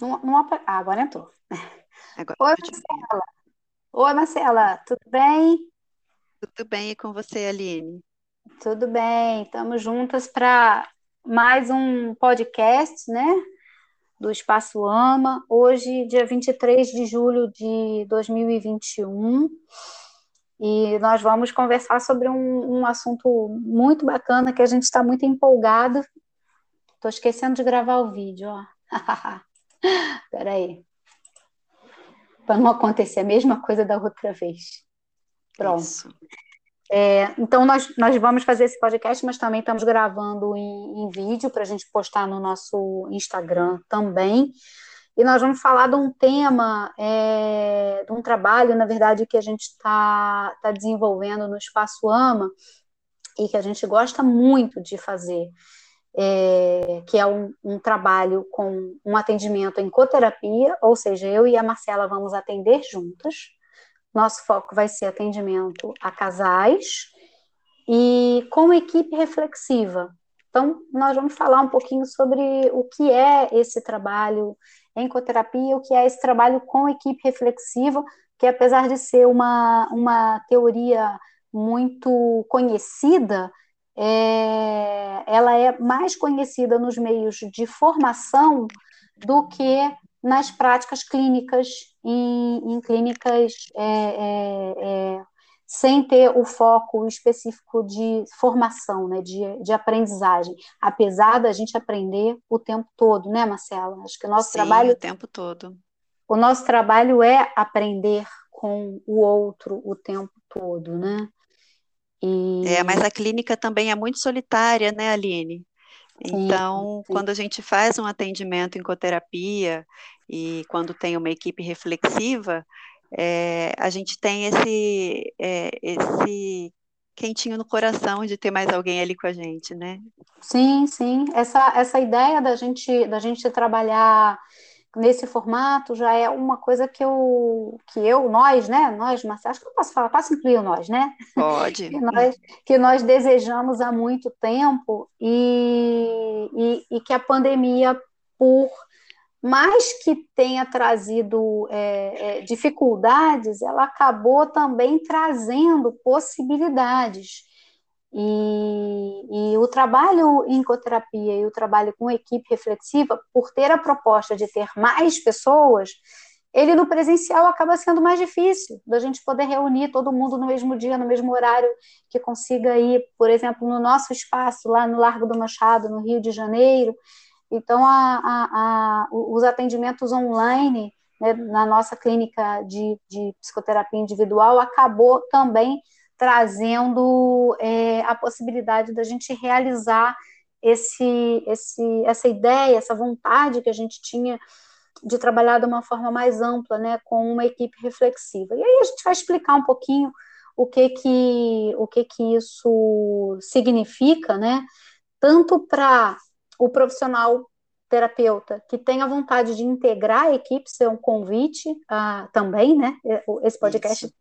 Não, não, ah, agora entrou. Agora Oi, Marcela. Oi, Marcela, tudo bem? Tudo bem, e com você, Aline? Tudo bem, estamos juntas para mais um podcast, né? Do Espaço Ama. Hoje, dia 23 de julho de 2021. E nós vamos conversar sobre um, um assunto muito bacana que a gente está muito empolgado. Estou esquecendo de gravar o vídeo, ó. Espera aí. Para não acontecer a mesma coisa da outra vez. Pronto. É, então, nós, nós vamos fazer esse podcast, mas também estamos gravando em, em vídeo para a gente postar no nosso Instagram também. E nós vamos falar de um tema, é, de um trabalho, na verdade, que a gente está tá desenvolvendo no Espaço Ama e que a gente gosta muito de fazer é, que é um, um, trabalho com um atendimento em coterapia, ou seja, eu e a Marcela vamos atender juntas. Nosso foco vai ser atendimento a casais e com equipe reflexiva. Então, nós vamos falar um pouquinho sobre o que é esse trabalho em coterapia, o que é esse trabalho com equipe reflexiva, que apesar de ser uma, uma teoria muito conhecida, é, ela é mais conhecida nos meios de formação do que nas práticas clínicas, em, em clínicas é, é, é, sem ter o foco específico de formação, né, de, de aprendizagem, apesar da gente aprender o tempo todo, né, Marcela? Acho que o nosso Sim, trabalho. O tempo todo. O nosso trabalho é aprender com o outro o tempo todo, né? E... É, mas a clínica também é muito solitária, né, Aline? Então, sim, sim. quando a gente faz um atendimento em coterapia e quando tem uma equipe reflexiva, é, a gente tem esse, é, esse quentinho no coração de ter mais alguém ali com a gente, né? Sim, sim. Essa, essa ideia da gente, da gente trabalhar nesse formato já é uma coisa que eu, que eu, nós, né, nós, Marcelo, acho que eu posso falar, posso incluir nós, né? Pode. que, nós, que nós desejamos há muito tempo e, e, e que a pandemia, por mais que tenha trazido é, é, dificuldades, ela acabou também trazendo possibilidades. E, e, o trabalho em ecoterapia e o trabalho com equipe reflexiva, por ter a proposta de ter mais pessoas, ele no presencial acaba sendo mais difícil, da gente poder reunir todo mundo no mesmo dia, no mesmo horário, que consiga ir, por exemplo, no nosso espaço, lá no Largo do Machado, no Rio de Janeiro. Então, a, a, a, os atendimentos online né, na nossa clínica de, de psicoterapia individual acabou também trazendo é, a possibilidade da gente realizar esse, esse, essa ideia, essa vontade que a gente tinha de trabalhar de uma forma mais ampla, né, com uma equipe reflexiva. E aí a gente vai explicar um pouquinho o que que, o que, que isso significa, né, tanto para o profissional terapeuta que tem a vontade de integrar a equipe, ser um convite uh, também, né, esse podcast isso.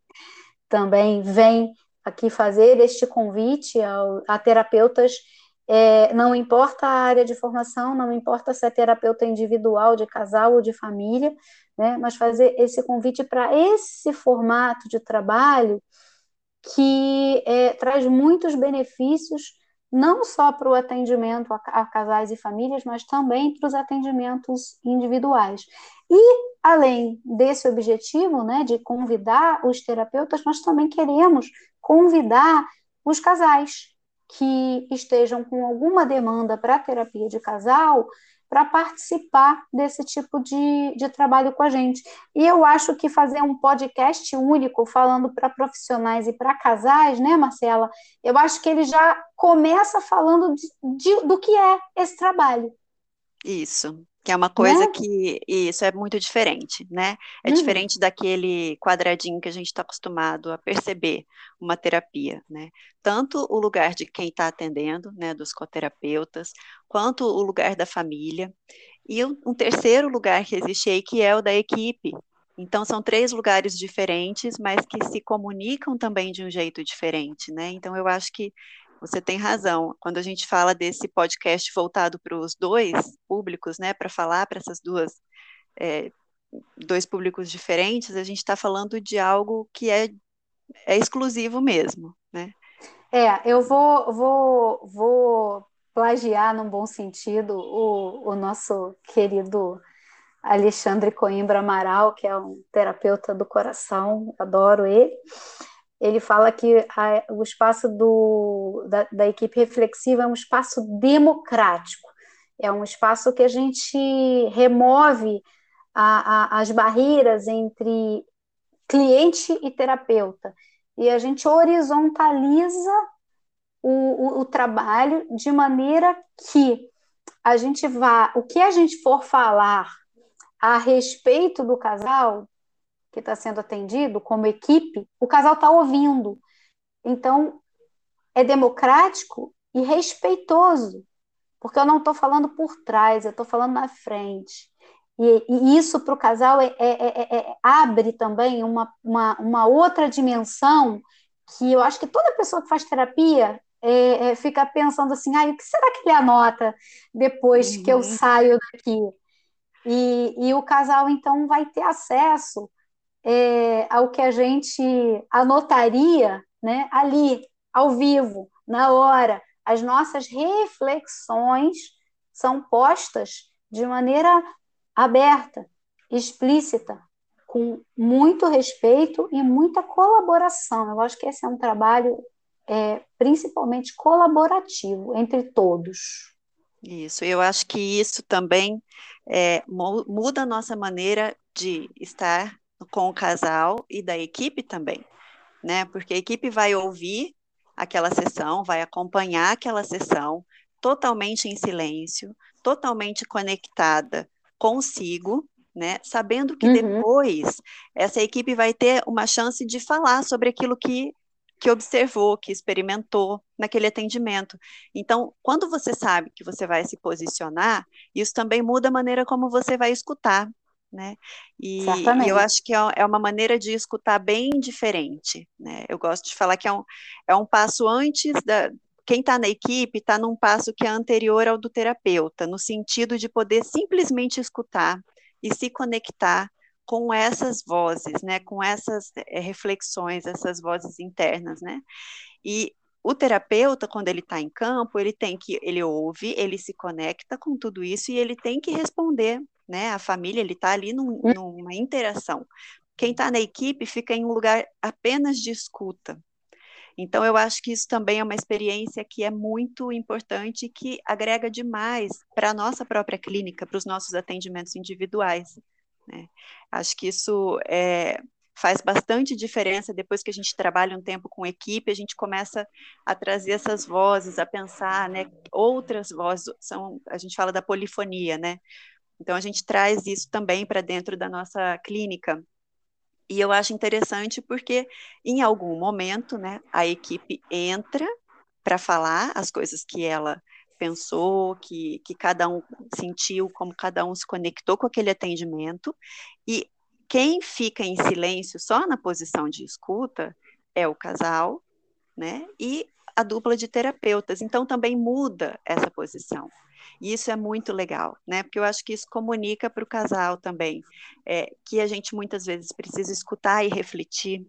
também vem aqui fazer este convite ao, a terapeutas, é, não importa a área de formação, não importa se é terapeuta individual, de casal ou de família, né, mas fazer esse convite para esse formato de trabalho que é, traz muitos benefícios não só para o atendimento a, a, casais e famílias, mas também para os atendimentos individuais. E, além desse objetivo, né, de convidar os terapeutas, nós também queremos convidar os casais que estejam com alguma demanda para terapia de casal para participar desse tipo de, de trabalho com a gente. E eu acho que fazer um podcast único falando para profissionais e para casais, né, Marcela? Eu acho que ele já começa falando de, de, do que é esse trabalho. Isso que é uma coisa né? que isso é muito diferente, né? É uhum. diferente daquele quadradinho que a gente está acostumado a perceber uma terapia, né? Tanto o lugar de quem está atendendo, né, dos coterapeutas, quanto o lugar da família, e um terceiro lugar que existe aí que é o da equipe. Então são três lugares diferentes, mas que se comunicam também de um jeito diferente, né? Então eu acho que você tem razão. Quando a gente fala desse podcast voltado para os dois públicos, né, para falar para essas duas é, dois públicos diferentes, a gente está falando de algo que é, é exclusivo mesmo, né? É, eu vou, vou, vou plagiar num bom sentido o, o nosso querido Alexandre Coimbra Amaral, que é um terapeuta do coração, adoro ele. Ele fala que a, o espaço do, da, da equipe reflexiva é um espaço democrático, é um espaço que a gente remove a, a, as barreiras entre cliente e terapeuta. E a gente horizontaliza o, o, o trabalho de maneira que a gente vá, o que a gente for falar a respeito do casal que está sendo atendido, como equipe, o casal está ouvindo. Então, é democrático e respeitoso, porque eu não estou falando por trás, eu estou falando na frente. E, e isso para o casal é, é, é, abre também uma, uma, uma, outra dimensão que eu acho que toda pessoa que faz terapia fica pensando assim, ah, o que será que ele anota depois uhum. que eu saio daqui? E, e, o casal então vai ter acesso ao que a gente anotaria né, ali, ao vivo, na hora. As nossas reflexões são postas de maneira aberta, explícita, com muito respeito e muita colaboração. Eu acho que esse é um trabalho é, principalmente colaborativo entre todos. Isso, eu acho que isso também é, muda a nossa maneira de estar com o casal e da equipe também, né? Porque a equipe vai ouvir aquela sessão, vai acompanhar aquela sessão totalmente em silêncio, totalmente conectada consigo, né? Sabendo que uhum. depois essa equipe vai ter uma chance de falar sobre aquilo que que observou, que experimentou naquele atendimento. Então, quando você sabe que você vai se posicionar, isso também muda a maneira como você vai escutar, né? E, e, eu acho que é, é uma maneira de escutar bem diferente, né? Eu gosto de falar que é um, é um passo antes da, quem está na equipe está num passo que é anterior ao do terapeuta, no sentido de poder simplesmente escutar e se conectar com essas vozes, né, com essas é, reflexões, essas vozes internas, né? E o terapeuta, quando ele está em campo, ele tem que, ele ouve, ele se conecta com tudo isso e ele tem que responder, né? A família, ele está ali num, hum. numa interação. Quem está na equipe fica em um lugar apenas de escuta, então, eu acho que isso também é uma experiência que é muito importante e que agrega demais para a nossa própria clínica, para os nossos atendimentos individuais. Né? Acho que isso é, faz bastante diferença depois que a gente trabalha um tempo com equipe, a gente começa a trazer essas vozes, a pensar, né, outras vozes, são, a gente fala da polifonia, né? Então a gente traz isso também para dentro da nossa clínica. E eu acho interessante porque, em algum momento, né, a equipe entra para falar as coisas que ela pensou, que, que cada um sentiu, como cada um se conectou com aquele atendimento, e quem fica em silêncio só na posição de escuta é o casal, né, e a dupla de terapeutas. Então, também muda essa posição. E isso é muito legal, né? Porque eu acho que isso comunica para o casal também, é, que a gente muitas vezes precisa escutar e refletir,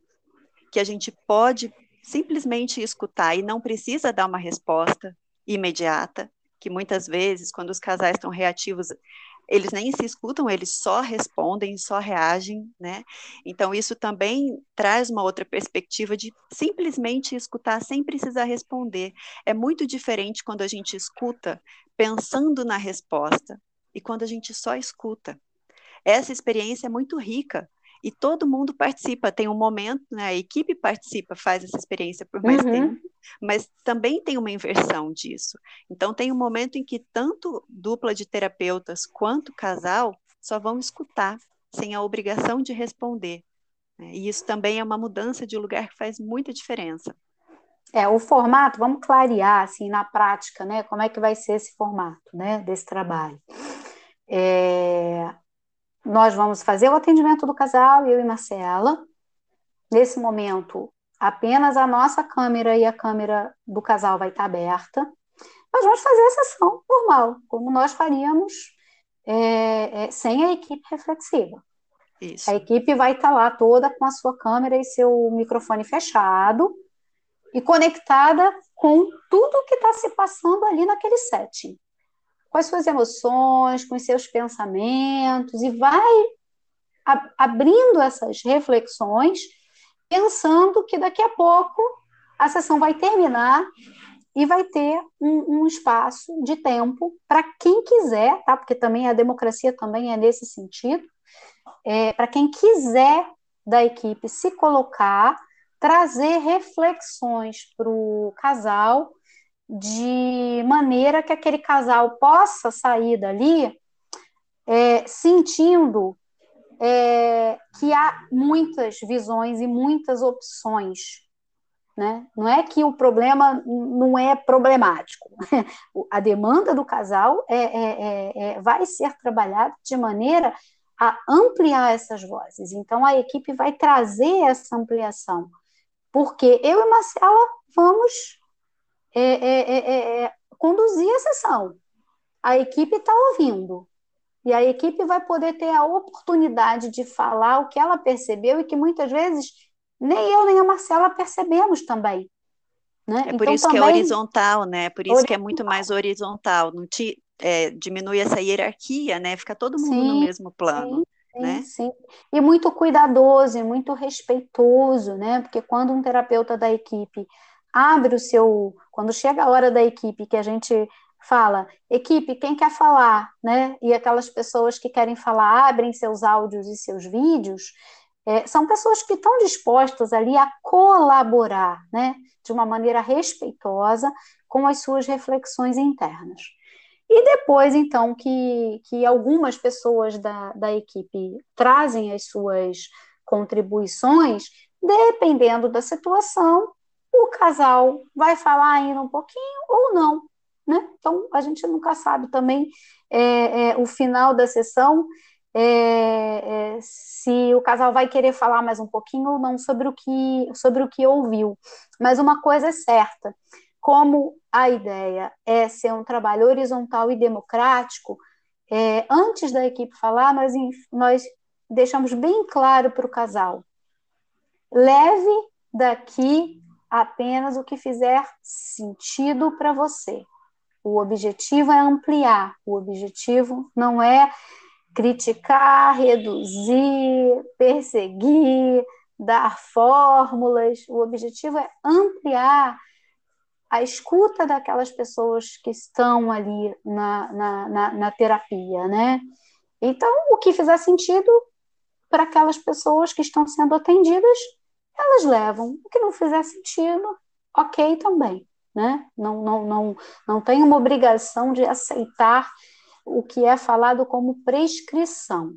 que a gente pode simplesmente escutar e não precisa dar uma resposta imediata, que muitas vezes, quando os casais estão reativos, eles nem se escutam, eles só respondem, só reagem, né? Então, isso também traz uma outra perspectiva de simplesmente escutar sem precisar responder. É muito diferente quando a gente escuta pensando na resposta e quando a gente só escuta. Essa experiência é muito rica, e todo mundo participa. Tem um momento, né, a equipe participa, faz essa experiência por mais uhum. tempo, mas também tem uma inversão disso. Então, tem um momento em que tanto dupla de terapeutas quanto casal só vão escutar, sem a obrigação de responder. Né? E isso também é uma mudança de lugar que faz muita diferença. É, o formato, vamos clarear, assim, na prática, né, como é que vai ser esse formato, né, desse trabalho. É, nós vamos fazer o atendimento do casal, eu e Marcela. Nesse momento, apenas a nossa câmera e a câmera do casal vai estar aberta. Nós vamos fazer a sessão normal, como nós faríamos é, é, sem a equipe reflexiva. Isso. A equipe vai estar lá toda com a sua câmera e seu microfone fechado e conectada com tudo que está se passando ali naquele setting. Com as suas emoções, com os seus pensamentos, e vai abrindo essas reflexões, pensando que daqui a pouco a sessão vai terminar e vai ter um, um espaço de tempo para quem quiser, tá? Porque também a democracia também é nesse sentido, é, para quem quiser da equipe se colocar, trazer reflexões para o casal de maneira que aquele casal possa sair dali é, sentindo é, que há muitas visões e muitas opções. Né? Não é que o problema não é problemático. A demanda do casal é, é, é, é, vai ser trabalhada de maneira a ampliar essas vozes. Então, a equipe vai trazer essa ampliação. Porque eu e Marcela vamos é, conduzir a sessão. A equipe está ouvindo. E a equipe vai poder ter a oportunidade de falar o que ela percebeu e que muitas vezes nem eu nem a Marcela percebemos também. Né? É por então, isso também... que é horizontal, né? Por isso horizontal. que é muito mais horizontal. Não te, é, diminui essa hierarquia, né? Fica todo mundo sim, no mesmo plano. Sim, né? sim. E muito cuidadoso, e muito respeitoso, né? Porque quando um terapeuta da equipe abre o seu. Quando chega a hora da equipe que a gente fala, equipe, quem quer falar, né? E aquelas pessoas que querem falar abrem seus áudios e seus vídeos, é, são pessoas que estão dispostas ali a colaborar, né? De uma maneira respeitosa com as suas reflexões internas. E depois, então, que, que algumas pessoas da, da equipe trazem as suas contribuições, dependendo da situação, o casal vai falar ainda um pouquinho ou não, né? Então, a gente nunca sabe também é, é, o final da sessão, é, é, se o casal vai querer falar mais um pouquinho ou não sobre o que, sobre o que ouviu. Mas uma coisa é certa, como a ideia é ser um trabalho horizontal e democrático, é, antes da equipe falar, nós, nós deixamos bem claro para o casal: leve daqui apenas o que fizer sentido para você. O objetivo é ampliar, o objetivo não é criticar, reduzir, perseguir, dar fórmulas. O objetivo é ampliar a escuta daquelas pessoas que estão ali na, na, na, na terapia, né? Então, o que fizer sentido para aquelas pessoas que estão sendo atendidas, elas levam. O que não fizer sentido, ok também né? Não, não, não, não tem uma obrigação de aceitar o que é falado como prescrição.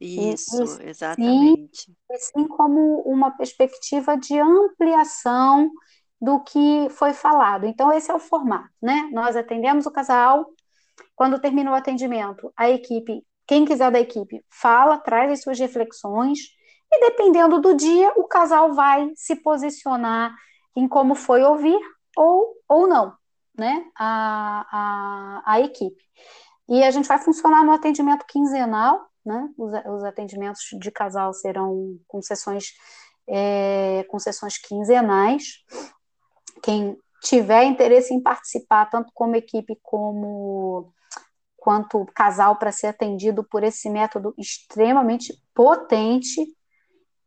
Isso, e, exatamente. Sim, sim como uma perspectiva de ampliação do que foi falado. Então, esse é o formato, né? Nós atendemos o casal, quando termina o atendimento, a equipe, quem quiser da equipe, fala, traz as suas reflexões, e dependendo do dia, o casal vai se posicionar em como foi ouvir ou, ou não, né? A, a, a equipe. E a gente vai funcionar no atendimento quinzenal, né? Os, os atendimentos de casal serão com sessões, é, com sessões quinzenais. Quem tiver interesse em participar, tanto como equipe como quanto casal para ser atendido por esse método extremamente potente,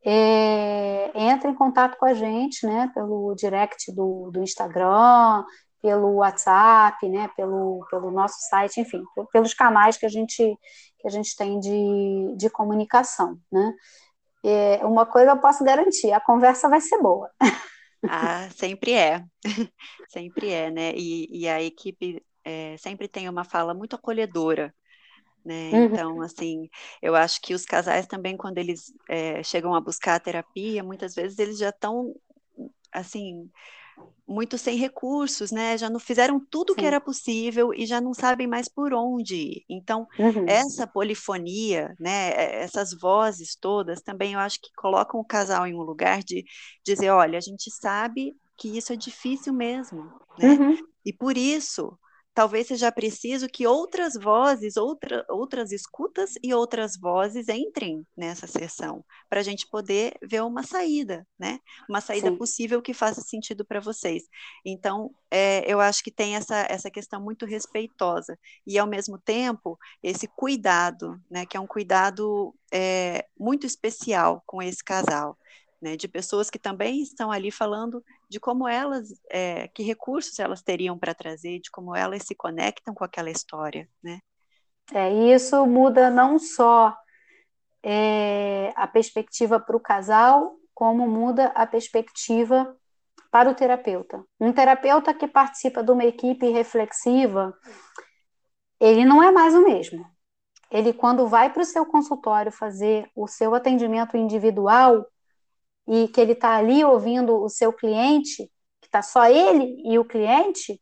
é, entra em contato com a gente, né, pelo direct do, do Instagram, pelo WhatsApp, né, pelo, pelo nosso site, enfim, pelos canais que a gente, que a gente tem de, de comunicação, né. É, uma coisa eu posso garantir, a conversa vai ser boa. Ah, sempre é, sempre é, né, e, e a equipe é, sempre tem uma fala muito acolhedora, né? Uhum. Então, assim, eu acho que os casais também, quando eles é, chegam a buscar a terapia, muitas vezes eles já estão, assim, muito sem recursos, né? Já não fizeram tudo o que era possível e já não sabem mais por onde ir. Então, uhum. essa polifonia, né? Essas vozes todas também eu acho que colocam o casal em um lugar de dizer, olha, a gente sabe que isso é difícil mesmo, né? Uhum. E por isso talvez seja preciso que outras vozes, outra, outras escutas e outras vozes entrem nessa sessão, para a gente poder ver uma saída, né? Uma saída Sim. possível que faça sentido para vocês. Então, é, eu acho que tem essa, essa questão muito respeitosa, e ao mesmo tempo, esse cuidado, né? Que é um cuidado é, muito especial com esse casal né, de pessoas que também estão ali falando de como elas, é, que recursos elas teriam para trazer, de como elas se conectam com aquela história, né? É, e isso muda não só é, a perspectiva para o casal, como muda a perspectiva para o terapeuta. Um terapeuta que participa de uma equipe reflexiva, ele não é mais o mesmo. Ele, quando vai para o seu consultório fazer o seu atendimento individual, e que ele está ali ouvindo o seu cliente, que está só ele e o cliente,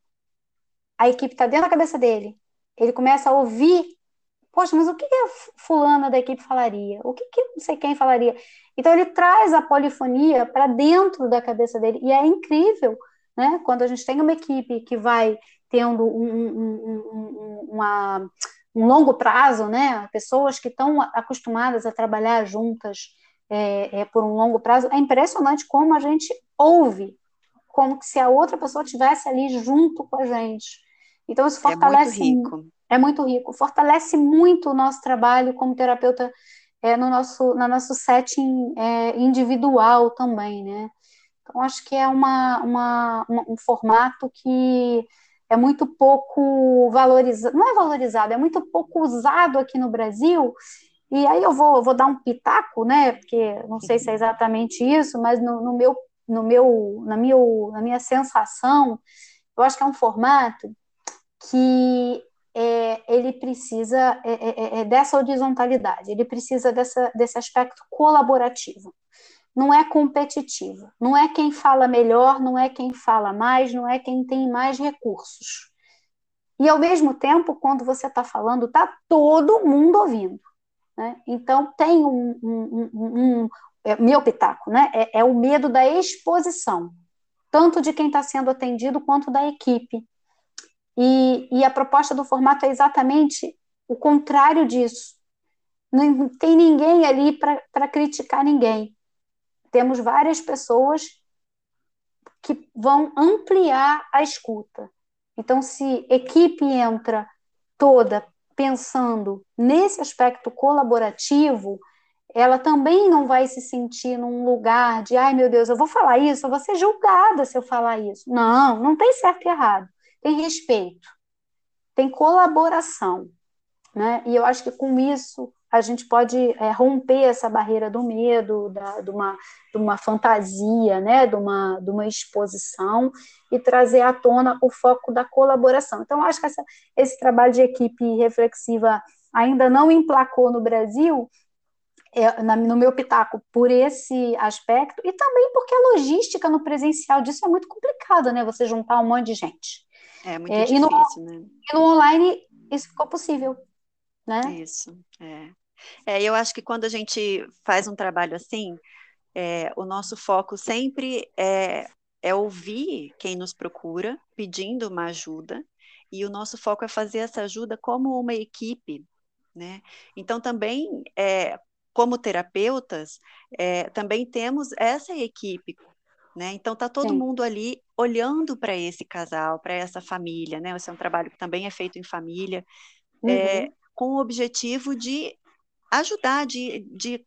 a equipe está dentro da cabeça dele. Ele começa a ouvir, poxa, mas o que, a fulana da equipe falaria? O que, que não sei quem falaria? Então ele traz a polifonia para dentro da cabeça dele, e é incrível, né? Quando a gente tem uma equipe que vai tendo um, um, um, uma, um longo prazo, né? Pessoas que estão acostumadas a trabalhar juntas é, é, por um longo prazo, é impressionante como a gente ouve, como se a outra pessoa estivesse ali junto com a gente. Então, isso fortalece. É muito rico. É muito rico. Fortalece muito o nosso trabalho como terapeuta é, no nosso, no nosso setting é, individual também, né? Então, acho que é uma, uma, uma, um formato que é muito pouco valorizado, não é valorizado, é muito pouco usado aqui no Brasil e aí eu vou, vou dar um pitaco, né? Porque não sei se é exatamente isso, mas no, no meu, no meu, na, minha, na minha sensação, eu acho que é um formato que é, ele precisa é, é, é, é dessa horizontalidade, ele precisa dessa, desse aspecto colaborativo. Não é competitivo, não é quem fala melhor, não é quem fala mais, não é quem tem mais recursos. E ao mesmo tempo, quando você está falando, está todo mundo ouvindo. Né? Então, tem um, um, um, um é, meu pitaco, né? É, é, o medo da exposição, tanto de quem está sendo atendido quanto da equipe. E, e a proposta do formato é exatamente o contrário disso. Não tem ninguém ali para criticar ninguém. Temos várias pessoas que vão ampliar a escuta. Então, se equipe entra toda pensando nesse aspecto colaborativo, ela também não vai se sentir num lugar de, ai meu Deus, eu vou falar isso, eu vou ser julgada se eu falar isso. Não, não tem certo e errado. Tem respeito, tem colaboração. Né? E eu acho que com isso a gente pode é, romper essa barreira do medo, da, de, uma, de uma fantasia, né? de, uma, de uma exposição, e trazer à tona o foco da colaboração. Então, acho que essa, esse trabalho de equipe reflexiva ainda não emplacou no Brasil, é, na, no meu pitaco, por esse aspecto, e também porque a logística no presencial disso é muito complicada, né? Você juntar um monte de gente. É muito é, difícil, e no, né? E no online isso ficou possível, né? Isso, é. É, eu acho que quando a gente faz um trabalho assim, é, o nosso foco sempre é, é ouvir quem nos procura, pedindo uma ajuda, e o nosso foco é fazer essa ajuda como uma equipe, né? Então, também, é, como terapeutas, é, também temos essa equipe, né? Então, está todo Sim. mundo ali olhando para esse casal, para essa família, né? Esse é um trabalho que também é feito em família, é, uhum. é, com o objetivo de ajudar, de, de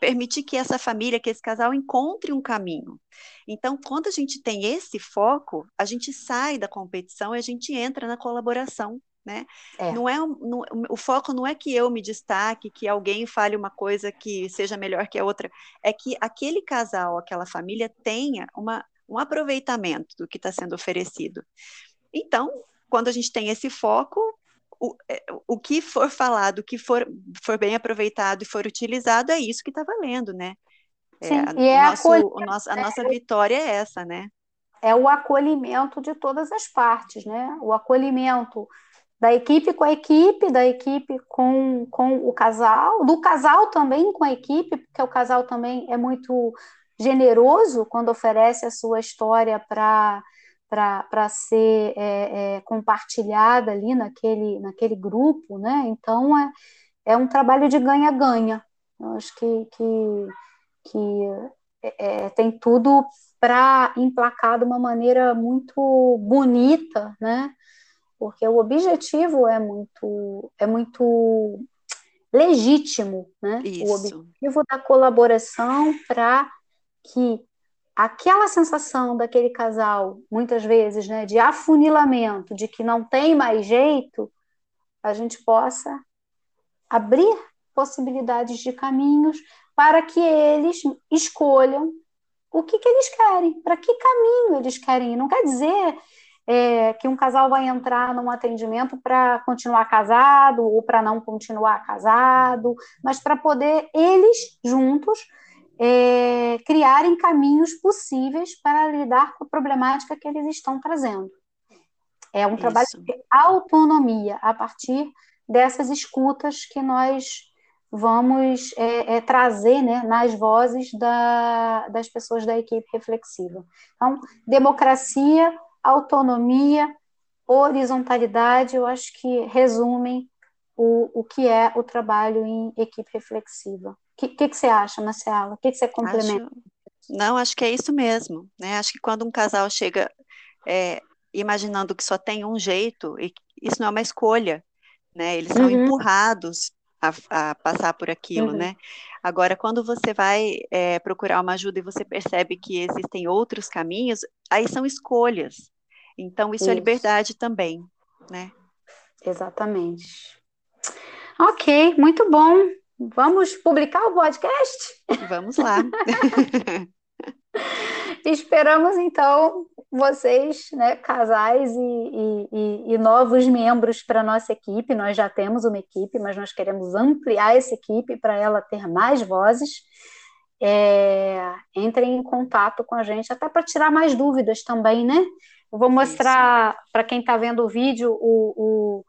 permitir que essa família, que esse casal encontre um caminho. Então, quando a gente tem esse foco, a gente sai da competição e a gente entra na colaboração. Né? É. Não é não, o foco não é que eu me destaque, que alguém fale uma coisa que seja melhor que a outra, é que aquele casal, aquela família tenha uma, um aproveitamento do que está sendo oferecido. Então, quando a gente tem esse foco, o, é, o que for falado, o que for, for bem aproveitado e for utilizado, é isso que está valendo, né? É, Sim, é, e é nosso, o nosso, a nossa vitória é essa, né? É o acolhimento de todas as partes, né? O acolhimento da equipe com a equipe, da equipe com, com o casal, do casal também com a equipe, porque o casal também é muito generoso quando oferece a sua história para para ser é, é, compartilhada ali naquele, naquele grupo, né? Então é, é um trabalho de ganha-ganha. Eu acho que, que, que é, é tem tudo para emplacar de uma maneira muito bonita, né? Porque o objetivo é muito é muito legítimo, né? Isso. O objetivo da colaboração para que aquela sensação daquele casal, muitas vezes, né, de afunilamento, de que não tem mais jeito, a gente possa abrir possibilidades de caminhos para que eles escolham o que, que eles querem, para que caminho eles querem ir. Não quer dizer é, que um casal vai entrar num atendimento para continuar casado ou para não continuar casado, mas para poder eles juntos é, criarem caminhos possíveis para lidar com a problemática que eles estão trazendo. É um Isso. trabalho de autonomia a partir dessas escutas que nós vamos é, é, trazer né, nas vozes da, das pessoas da equipe reflexiva. Então, democracia, autonomia, horizontalidade, eu acho que resumem o, o que é o trabalho em equipe reflexiva. O que, que, que, você acha, Marcela? O que, que você complementa? Acho... Não, acho que é isso mesmo. Né? Acho que quando um casal chega é, imaginando que só tem um jeito, e isso não é uma escolha, né? Eles são uhum. empurrados a, a, passar por aquilo, uhum. né? Agora, quando você vai é, procurar uma ajuda e você percebe que existem outros caminhos, aí são escolhas. Então, isso, é isso. é liberdade também, né? Exatamente. Ok, muito bom. Vamos publicar o podcast? Vamos lá. Esperamos, então, vocês, né, casais e, e, e novos membros para a nossa equipe. Nós já temos uma equipe, mas nós queremos ampliar essa equipe para ela ter mais vozes. É, entrem em contato com a gente, até para tirar mais dúvidas também, né? Eu vou mostrar para quem está vendo o vídeo o, o,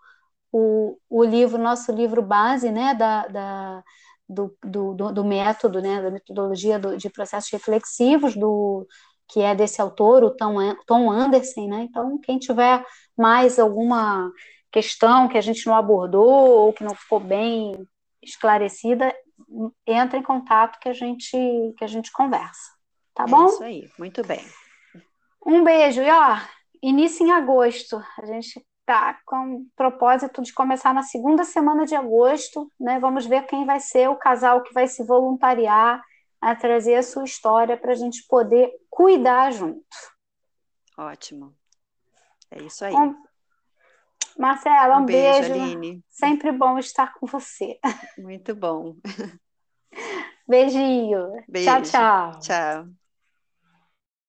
o, o, livro, nosso livro base, né, da, da do, do, do, método, né, da metodologia do, de processos reflexivos, do, que é desse autor, o Tom, Tom Anderson, né? Então, quem tiver mais alguma questão que a gente não abordou ou que não ficou bem esclarecida, entra em contato que a gente que a gente conversa. Tá é bom? Isso aí, muito bem. Um beijo e ó, início em agosto. A gente tá com o propósito de começar na segunda semana de agosto, né? Vamos ver quem vai ser o casal que vai se voluntariar a trazer a sua história para a gente poder cuidar junto. Ótimo. É isso aí. Bom, Marcela, um, um beijo. beijo. Sempre bom estar com você. Muito bom. Beijinho. Beijo. Tchau, tchau. Tchau.